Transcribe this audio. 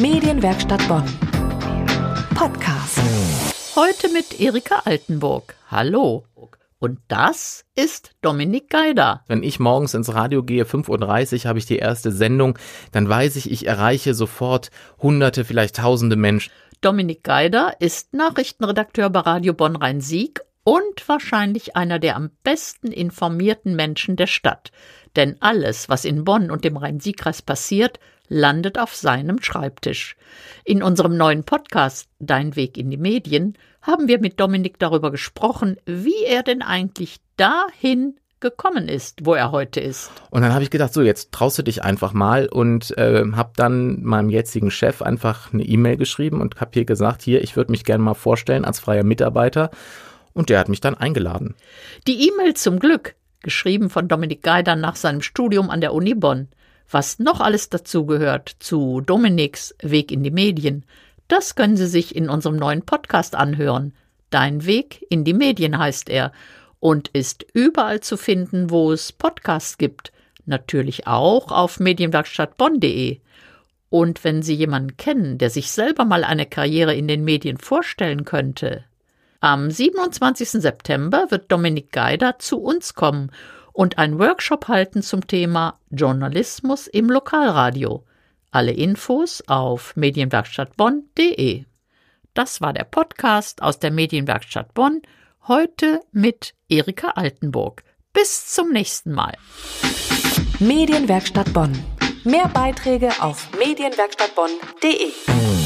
Medienwerkstatt Bonn. Podcast. Heute mit Erika Altenburg. Hallo. Und das ist Dominik Geider. Wenn ich morgens ins Radio gehe, 5.30 Uhr habe ich die erste Sendung, dann weiß ich, ich erreiche sofort hunderte, vielleicht tausende Menschen. Dominik Geider ist Nachrichtenredakteur bei Radio Bonn-Rhein-Sieg und wahrscheinlich einer der am besten informierten Menschen der Stadt. Denn alles, was in Bonn und dem Rhein-Sieg-Kreis passiert, landet auf seinem Schreibtisch. In unserem neuen Podcast Dein Weg in die Medien haben wir mit Dominik darüber gesprochen, wie er denn eigentlich dahin gekommen ist, wo er heute ist. Und dann habe ich gedacht, so jetzt traust du dich einfach mal und äh, habe dann meinem jetzigen Chef einfach eine E-Mail geschrieben und habe hier gesagt, hier, ich würde mich gerne mal vorstellen als freier Mitarbeiter. Und der hat mich dann eingeladen. Die E-Mail zum Glück, geschrieben von Dominik Geider nach seinem Studium an der Uni Bonn. Was noch alles dazugehört zu Dominiks Weg in die Medien, das können Sie sich in unserem neuen Podcast anhören. Dein Weg in die Medien heißt er und ist überall zu finden, wo es Podcasts gibt. Natürlich auch auf medienwerkstattbonn.de. Und wenn Sie jemanden kennen, der sich selber mal eine Karriere in den Medien vorstellen könnte, am 27. September wird Dominik Geider zu uns kommen und einen Workshop halten zum Thema Journalismus im Lokalradio. Alle Infos auf medienwerkstattbonn.de. Das war der Podcast aus der Medienwerkstatt Bonn, heute mit Erika Altenburg. Bis zum nächsten Mal. Medienwerkstatt Bonn. Mehr Beiträge auf medienwerkstattbonn.de.